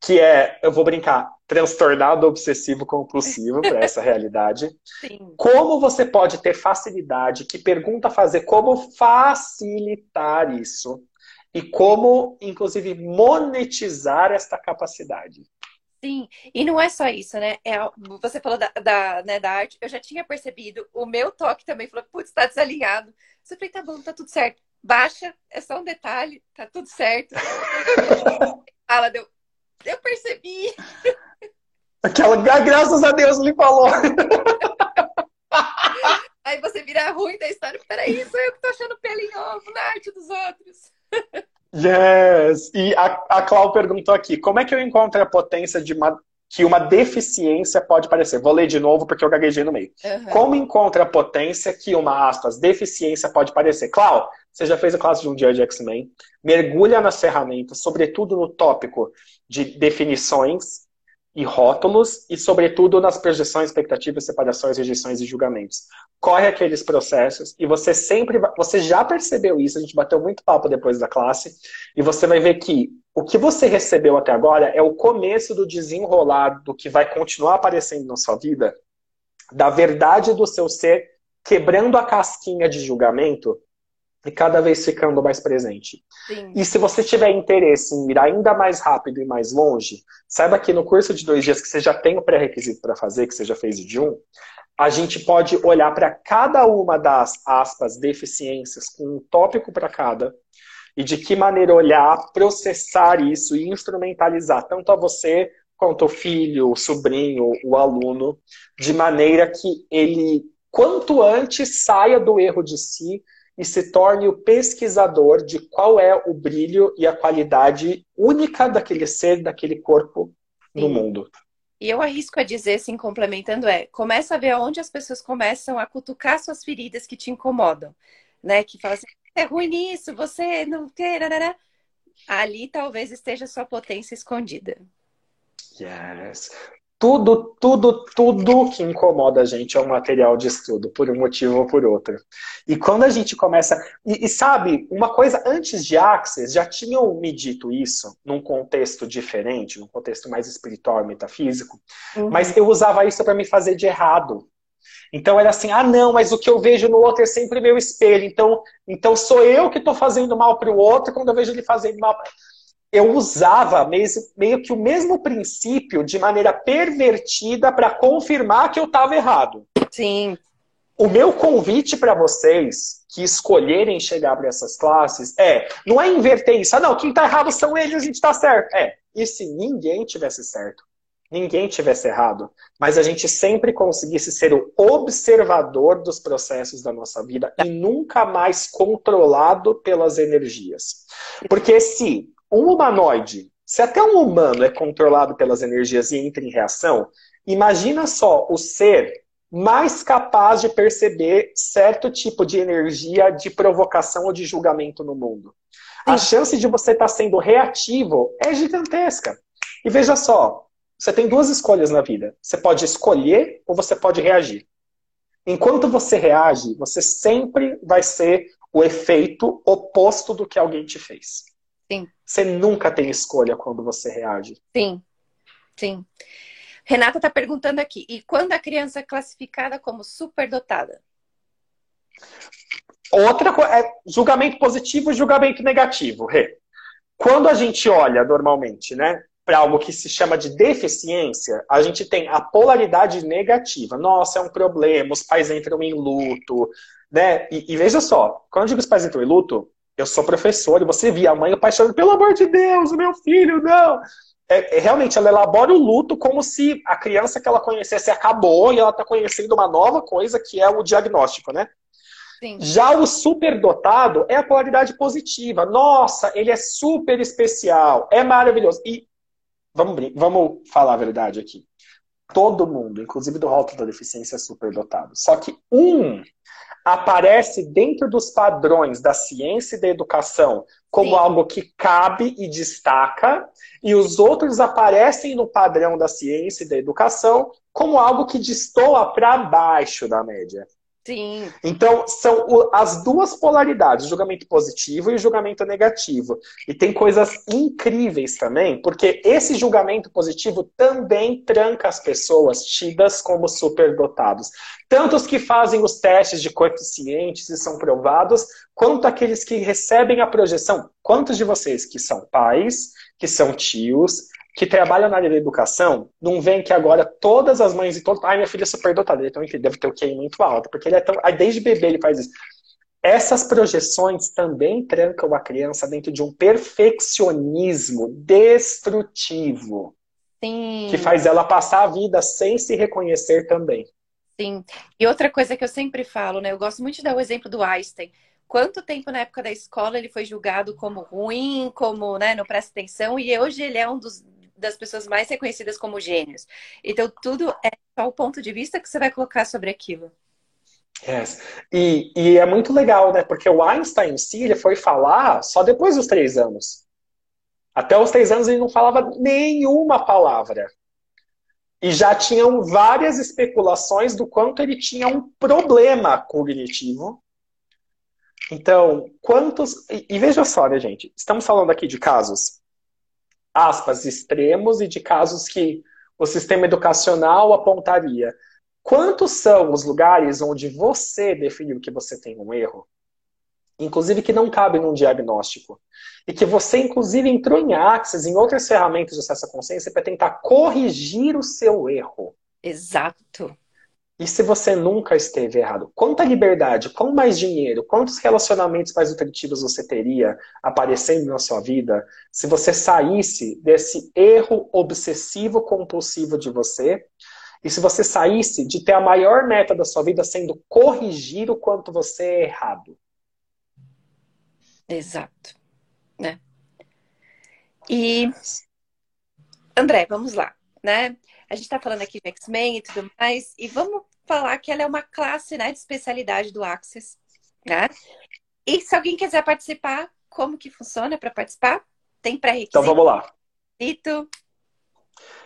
que é, eu vou brincar, transtornado obsessivo compulsivo para <laughs> essa realidade. Sim. Como você pode ter facilidade, que pergunta fazer como facilitar isso e como, inclusive, monetizar esta capacidade. Sim, e não é só isso, né? É, você falou da, da, né, da arte, eu já tinha percebido, o meu toque também falou, putz, tá desalinhado. Eu falei, tá bom, tá tudo certo. Baixa, é só um detalhe, tá tudo certo. <laughs> Fala, deu, eu percebi. <laughs> Aquela, graças a Deus, ele falou. <laughs> Aí você vira ruim da história. Peraí, sou eu que tô achando pele em ovo na arte dos outros. Yes! E a, a Clau perguntou aqui: como é que eu encontro a potência de uma, que uma deficiência pode parecer? Vou ler de novo porque eu gaguejei no meio. Uhum. Como encontra a potência que uma, aspas, deficiência pode parecer? Clau, você já fez a classe de um dia de X-Men. Mergulha nas ferramentas, sobretudo no tópico de definições e rótulos, e sobretudo nas projeções, expectativas, separações, rejeições e julgamentos. Corre aqueles processos e você sempre, você já percebeu isso, a gente bateu muito papo depois da classe, e você vai ver que o que você recebeu até agora é o começo do desenrolar do que vai continuar aparecendo na sua vida, da verdade do seu ser, quebrando a casquinha de julgamento e cada vez ficando mais presente. Sim. E se você tiver interesse em ir ainda mais rápido e mais longe, saiba que no curso de dois dias que você já tem o pré-requisito para fazer, que você já fez de um, a gente pode olhar para cada uma das aspas deficiências com um tópico para cada e de que maneira olhar, processar isso e instrumentalizar tanto a você quanto o filho, o sobrinho, o aluno, de maneira que ele quanto antes saia do erro de si e se torne o pesquisador de qual é o brilho e a qualidade única daquele ser, daquele corpo no Sim. mundo. E eu arrisco a dizer, assim, complementando, é, começa a ver onde as pessoas começam a cutucar suas feridas que te incomodam, né? Que fala assim, é ruim nisso, você não quer, ali talvez esteja sua potência escondida. Yes tudo, tudo, tudo que incomoda a gente é um material de estudo, por um motivo ou por outro. E quando a gente começa. E, e, sabe, uma coisa, antes de Axis, já tinham me dito isso, num contexto diferente, num contexto mais espiritual, metafísico, uhum. mas eu usava isso para me fazer de errado. Então era assim, ah não, mas o que eu vejo no outro é sempre meu espelho. Então, então sou eu que estou fazendo mal para o outro quando eu vejo ele fazendo mal eu usava meio que o mesmo princípio de maneira pervertida para confirmar que eu estava errado. Sim. O meu convite para vocês que escolherem chegar para essas classes é, não é inverter isso. Ah, não, quem está errado são eles, a gente está certo. É, e se ninguém tivesse certo? Ninguém tivesse errado, mas a gente sempre conseguisse ser o observador dos processos da nossa vida e nunca mais controlado pelas energias. Porque se um humanoide, se até um humano é controlado pelas energias e entra em reação, imagina só o ser mais capaz de perceber certo tipo de energia de provocação ou de julgamento no mundo. A chance de você estar tá sendo reativo é gigantesca. E veja só, você tem duas escolhas na vida. Você pode escolher ou você pode reagir. Enquanto você reage, você sempre vai ser o efeito oposto do que alguém te fez. Sim. Você nunca tem escolha quando você reage. Sim, sim. Renata está perguntando aqui, e quando a criança é classificada como superdotada? Outra coisa, é julgamento positivo e julgamento negativo, Rê. Quando a gente olha normalmente, né, para algo que se chama de deficiência, a gente tem a polaridade negativa. Nossa, é um problema, os pais entram em luto, né? E, e veja só, quando eu digo os pais entram em luto, eu sou professor e você via a mãe e o pai chorando, pelo amor de Deus, meu filho, não. É, é, realmente, ela elabora o luto como se a criança que ela conhecesse acabou e ela está conhecendo uma nova coisa que é o diagnóstico, né? Sim. Já o superdotado é a polaridade positiva. Nossa, ele é super especial, é maravilhoso. E vamos, vamos falar a verdade aqui. Todo mundo, inclusive do rótulo da deficiência, é superdotado. Só que um aparece dentro dos padrões da ciência e da educação como Sim. algo que cabe e destaca, e os outros aparecem no padrão da ciência e da educação como algo que destoa para baixo da média. Sim. Então, são as duas polaridades, o julgamento positivo e o julgamento negativo. E tem coisas incríveis também, porque esse julgamento positivo também tranca as pessoas tidas como superdotados. Tanto os que fazem os testes de coeficientes e são provados, quanto aqueles que recebem a projeção. Quantos de vocês que são pais, que são tios, que trabalham na área da educação não veem que agora todas as mães e todos. Ai, minha filha é superdotada, então deve ter o QI muito alto, porque ele é tão. Aí, desde bebê ele faz isso. Essas projeções também trancam a criança dentro de um perfeccionismo destrutivo. Sim. Que faz ela passar a vida sem se reconhecer também. Sim. E outra coisa que eu sempre falo, né? Eu gosto muito de dar o exemplo do Einstein. Quanto tempo na época da escola ele foi julgado como ruim, como, né, não presta atenção, e hoje ele é um dos, das pessoas mais reconhecidas como gênios. Então, tudo é só o ponto de vista que você vai colocar sobre aquilo. Yes. E, e é muito legal, né? Porque o Einstein em si, ele foi falar só depois dos três anos. Até os três anos ele não falava nenhuma palavra. E já tinham várias especulações do quanto ele tinha um problema cognitivo. Então, quantos. E, e veja só, né, gente? Estamos falando aqui de casos, aspas, extremos e de casos que o sistema educacional apontaria. Quantos são os lugares onde você definiu que você tem um erro? Inclusive que não cabe num diagnóstico. E que você, inclusive, entrou em Axis, em outras ferramentas de acesso à consciência, para tentar corrigir o seu erro. Exato. E se você nunca esteve errado? Quanta liberdade, quanto mais dinheiro, quantos relacionamentos mais nutritivos você teria aparecendo na sua vida se você saísse desse erro obsessivo compulsivo de você e se você saísse de ter a maior meta da sua vida sendo corrigir o quanto você é errado? Exato. Né? E, André, vamos lá, né? A gente está falando aqui de X-Men e tudo mais, e vamos falar que ela é uma classe né, de especialidade do Access, né? E se alguém quiser participar, como que funciona para participar? Tem pré-requisito? Então vamos lá. Requisito?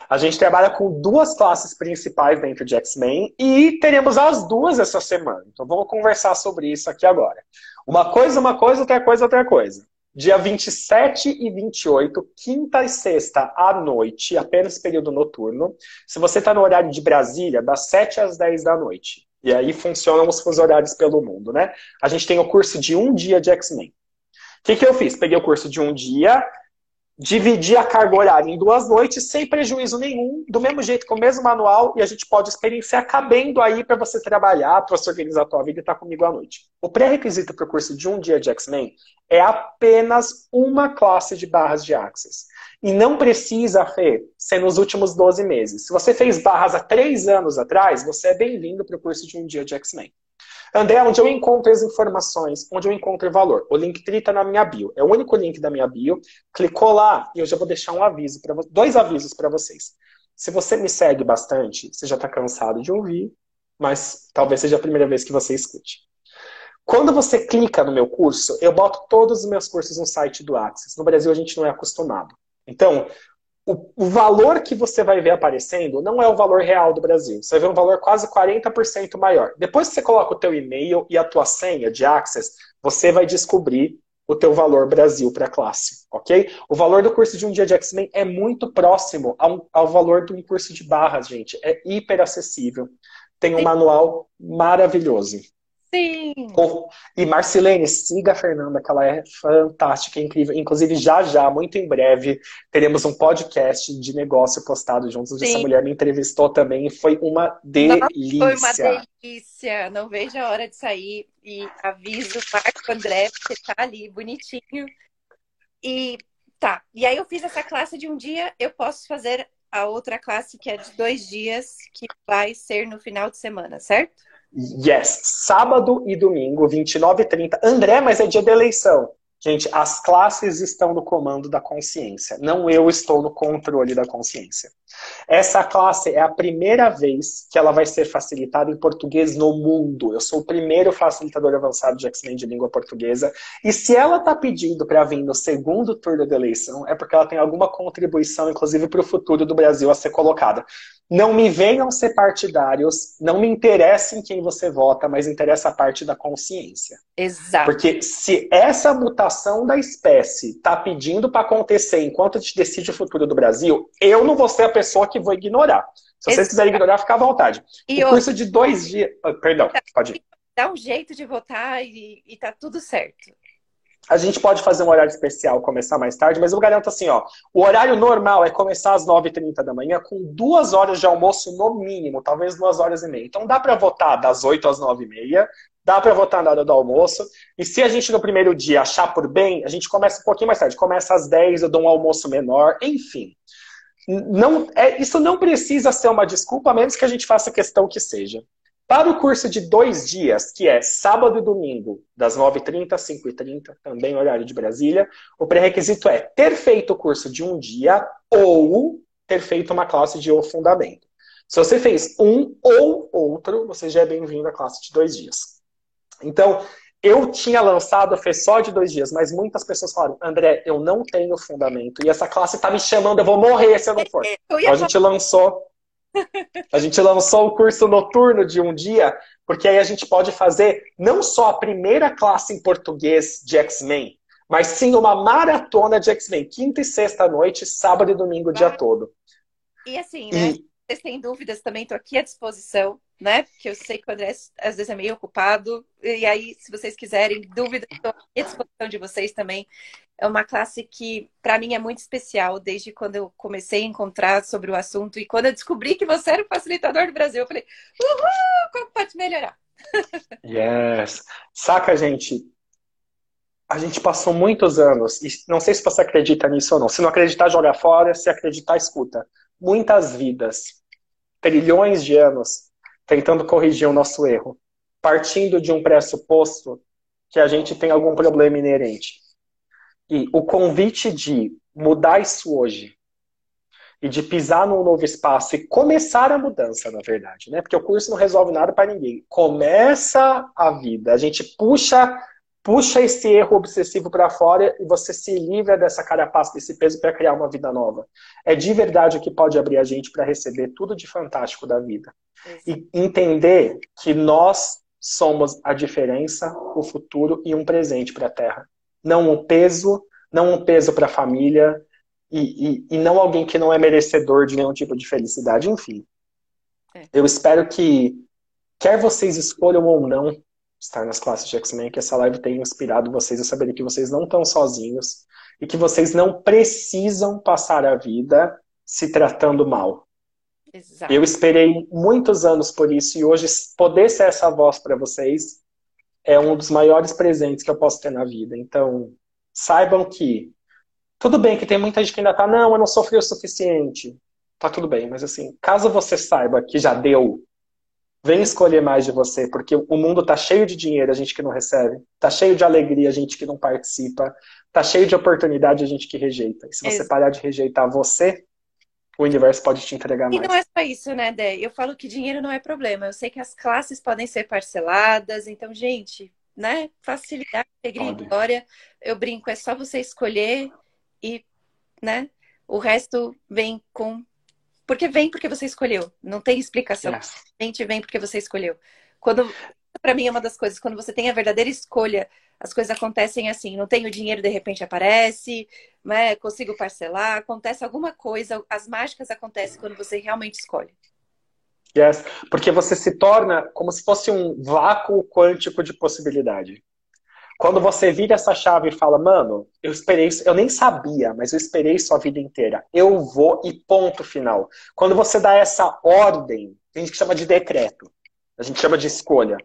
A gente trabalha com duas classes principais dentro de X-Men e teremos as duas essa semana. Então vamos conversar sobre isso aqui agora. Uma coisa, uma coisa, outra coisa, outra coisa. Dia 27 e 28, quinta e sexta à noite, apenas período noturno. Se você está no horário de Brasília, das 7 às 10 da noite. E aí funcionam os fusos horários pelo mundo, né? A gente tem o curso de um dia de X-Men. O que, que eu fiz? Peguei o curso de um dia, dividir a carga horária em duas noites sem prejuízo nenhum, do mesmo jeito com o mesmo manual, e a gente pode experienciar cabendo aí para você trabalhar, para você organizar a tua vida e estar tá comigo à noite. O pré-requisito para o curso de um dia de X-Men é apenas uma classe de barras de Access. E não precisa, Fê, ser nos últimos 12 meses. Se você fez barras há três anos atrás, você é bem-vindo para o curso de um dia de X-Men. André, onde eu encontro as informações, onde eu encontro o valor? O Linktree está na minha bio. É o único link da minha bio. Clicou lá e eu já vou deixar um aviso para dois avisos para vocês. Se você me segue bastante, você já está cansado de ouvir, mas talvez seja a primeira vez que você escute. Quando você clica no meu curso, eu boto todos os meus cursos no site do Access. No Brasil a gente não é acostumado. Então, o, valor que você vai ver aparecendo não é o valor real do Brasil. Você vai ver um valor quase 40% maior. Depois que você coloca o teu e-mail e a tua senha de Access, você vai descobrir o teu valor Brasil para a classe, ok? O valor do curso de um dia de X-Men é muito próximo ao, ao valor de um curso de barras, gente. É hiper acessível. Tem um manual maravilhoso. Sim. E Marcelene, siga a Fernanda, que ela é fantástica, incrível. Inclusive, já já, muito em breve, teremos um podcast de negócio postado juntos. Sim. Essa mulher me entrevistou também e foi uma delícia. foi uma delícia. Não vejo a hora de sair. E aviso o Marco André, porque tá ali bonitinho. E tá. E aí eu fiz essa classe de um dia, eu posso fazer a outra classe que é de dois dias, que vai ser no final de semana, certo? Yes, sábado e domingo, 29 e 30. André, mas é dia de eleição. Gente, as classes estão no comando da consciência, não eu estou no controle da consciência. Essa classe é a primeira vez que ela vai ser facilitada em português no mundo. Eu sou o primeiro facilitador avançado de X-Men de língua portuguesa. E se ela está pedindo para vir no segundo turno da eleição, é porque ela tem alguma contribuição, inclusive, para o futuro do Brasil a ser colocada. Não me venham ser partidários, não me interessa em quem você vota, mas interessa a parte da consciência. Exato. Porque se essa mutação da espécie está pedindo para acontecer enquanto a gente decide o futuro do Brasil, eu não vou ser a pessoa que vou ignorar. Se vocês quiserem ignorar, fica à vontade. E o curso de dois dias. Ah, perdão, pode ir. Dá um jeito de votar e, e tá tudo certo. A gente pode fazer um horário especial, começar mais tarde, mas eu garanto assim, ó. O horário normal é começar às 9h30 da manhã, com duas horas de almoço no mínimo, talvez duas horas e meia. Então dá para votar das 8 às 9h30, dá para votar na hora do almoço. E se a gente no primeiro dia achar por bem, a gente começa um pouquinho mais tarde. Começa às 10, eu dou um almoço menor, enfim. não, é, isso não precisa ser uma desculpa, a menos que a gente faça questão que seja. Para o curso de dois dias, que é sábado e domingo, das 9h30 às 5h30, também horário de Brasília, o pré-requisito é ter feito o curso de um dia ou ter feito uma classe de O Fundamento. Se você fez um ou outro, você já é bem-vindo à classe de dois dias. Então, eu tinha lançado, fez só de dois dias, mas muitas pessoas falaram, André, eu não tenho fundamento. E essa classe tá me chamando, eu vou morrer se eu não for. Então, a gente lançou. A gente lançou o curso noturno de um dia, porque aí a gente pode fazer não só a primeira classe em português de X-Men, mas sim uma maratona de X-Men, quinta e sexta noite, sábado e domingo o dia todo. E assim, né? E vocês têm dúvidas, também estou aqui à disposição, né? Porque eu sei que o André às vezes é meio ocupado. E aí, se vocês quiserem, dúvidas, estou à disposição de vocês também. É uma classe que, para mim, é muito especial, desde quando eu comecei a encontrar sobre o assunto. E quando eu descobri que você era o facilitador do Brasil, eu falei, uhul, como pode melhorar? <laughs> Yes. Saca, gente? A gente passou muitos anos, e não sei se você acredita nisso ou não. Se não acreditar, joga fora. Se acreditar, escuta muitas vidas, trilhões de anos, tentando corrigir o nosso erro, partindo de um pressuposto que a gente tem algum problema inerente. E o convite de mudar isso hoje e de pisar num novo espaço e começar a mudança, na verdade, né? Porque o curso não resolve nada para ninguém. Começa a vida. A gente puxa puxa esse erro obsessivo para fora e você se livra dessa carapaça, desse peso para criar uma vida nova. É de verdade o que pode abrir a gente para receber tudo de fantástico da vida. E entender que nós somos a diferença, o futuro e um presente para a Terra. Não um peso, não um peso para a família e, e, e, não alguém que não é merecedor de nenhum tipo de felicidade, enfim. É. Eu espero que, quer vocês escolham ou não, estar nas classes de X-Men, que essa live tenha inspirado vocês a saberem que vocês não estão sozinhos e que vocês não precisam passar a vida se tratando mal. Exato. Eu esperei muitos anos por isso e hoje poder ser essa voz para vocês é um dos maiores presentes que eu posso ter na vida. Então, saibam que tudo bem que tem muita gente que ainda tá, não, eu não sofri o suficiente. Tá tudo bem, mas assim, caso você saiba que já deu Vem escolher mais de você, porque o mundo tá cheio de dinheiro, a gente que não recebe. Tá cheio de alegria, a gente que não participa. Tá cheio de oportunidade, a gente que rejeita. E se você parar de rejeitar você, o universo pode te entregar mais. E não é só isso, né, Dé? Eu falo que dinheiro não é problema. Eu sei que as classes podem ser parceladas. Então, gente, né? Facilidade, alegria e glória. Eu brinco, é só você escolher e, né? O resto vem com porque vem porque você escolheu. Não tem explicação. Yes. Gente vem porque você escolheu. Quando para mim é uma das coisas, quando você tem a verdadeira escolha, as coisas acontecem assim, não tenho dinheiro, de repente aparece, né? Consigo parcelar, acontece alguma coisa, as mágicas acontecem quando você realmente escolhe. Yes, porque você se torna como se fosse um vácuo quântico de possibilidade. Quando você vira essa chave e fala, mano, eu esperei, eu nem sabia, mas eu esperei sua vida inteira. Eu vou e ponto final. Quando você dá essa ordem, a gente chama de decreto, a gente chama de escolha.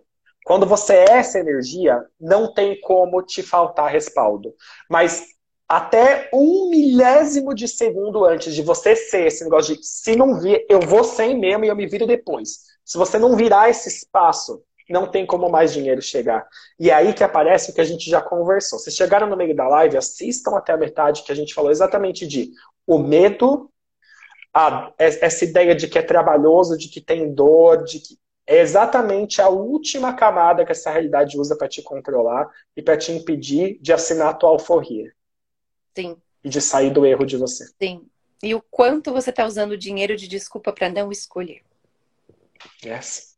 Quando você é essa energia, não tem como te faltar respaldo. Mas até um milésimo de segundo antes de você ser esse negócio de se não vir, eu vou sem mesmo e eu me viro depois. Se você não virar esse espaço não tem como mais dinheiro chegar. E é aí que aparece o que a gente já conversou. Vocês chegaram no meio da live, assistam até a metade que a gente falou exatamente de o medo, a, essa ideia de que é trabalhoso, de que tem dor, de que é exatamente a última camada que essa realidade usa para te controlar e para te impedir de assinar a tua alforria. Sim. E de sair do erro de você. Sim. E o quanto você está usando o dinheiro de desculpa para não escolher. Yes.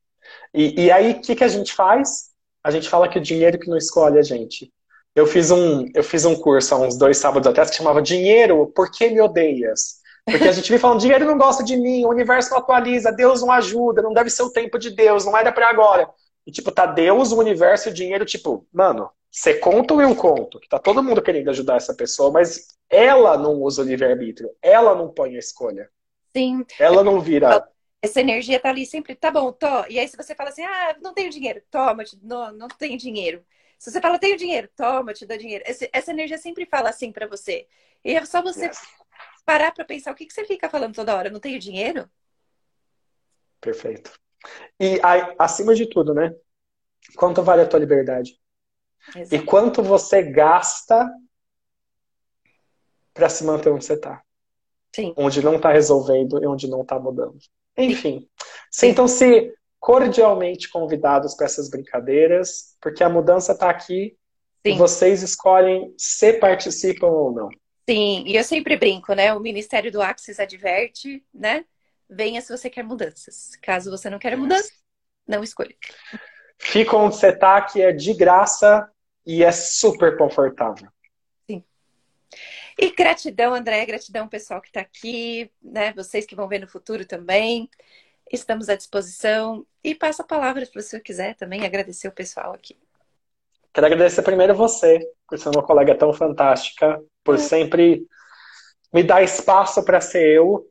E, e aí, o que, que a gente faz? A gente fala que o dinheiro que não escolhe a gente. Eu fiz um, eu fiz um curso há uns dois sábados atrás que chamava Dinheiro, por que me odeias? Porque a gente vem falando, dinheiro não gosta de mim, o universo não atualiza, Deus não ajuda, não deve ser o tempo de Deus, não era para agora. E tipo, tá Deus, o universo e o dinheiro, tipo, mano, você conta ou eu conto? Que tá todo mundo querendo ajudar essa pessoa, mas ela não usa o livre-arbítrio, ela não põe a escolha. Sim. Ela não vira essa energia tá ali sempre, tá bom, tô. E aí se você fala assim, ah, não tenho dinheiro, toma, não, não tenho dinheiro. Se você fala, tenho dinheiro, toma, te dou dinheiro. Esse, essa energia sempre fala assim para você. E é só você yes. Parar para pensar, o que, que você fica falando toda hora? Não tenho dinheiro? Perfeito. E acima de tudo, né? Quanto vale a tua liberdade? Exato. E quanto você gasta para se manter onde você está? Sim. Onde não está resolvendo e onde não está mudando. Enfim, sintam-se cordialmente convidados para essas brincadeiras, porque a mudança está aqui Sim. e vocês escolhem se participam ou não. Sim, e eu sempre brinco, né? O Ministério do Axis adverte, né? Venha se você quer mudanças. Caso você não queira mudança, não escolha. Fica onde você está, que é de graça e é super confortável. Sim. E gratidão, André, gratidão pessoal que está aqui, né? Vocês que vão ver no futuro também. Estamos à disposição. E passa a palavra se você quiser também agradecer o pessoal aqui. Quero agradecer primeiro você, por ser uma colega tão fantástica, por é. sempre me dar espaço para ser eu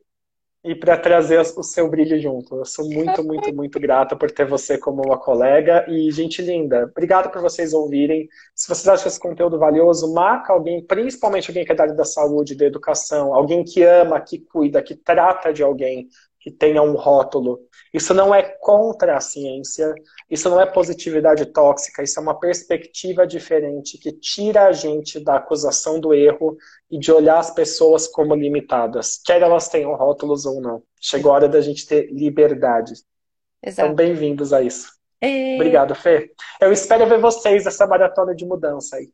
e para trazer o seu brilho junto. Eu sou muito, muito, muito grata por ter você como uma colega e gente linda. Obrigado por vocês ouvirem. Se vocês acham esse conteúdo valioso, marca alguém, principalmente alguém que é da área da saúde, da educação, alguém que ama, que cuida, que trata de alguém, que tenha um rótulo. Isso não é contra a ciência, isso não é positividade tóxica, isso é uma perspectiva diferente que tira a gente da acusação do erro e de olhar as pessoas como limitadas, quer elas tenham rótulos ou não. Chegou a hora da gente ter liberdade. Exato. Então, bem-vindos a isso. E... Obrigado, Fê. Eu espero ver vocês nessa maratona de mudança aí.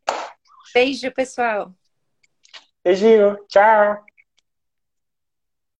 Beijo, pessoal. Beijinho. Tchau.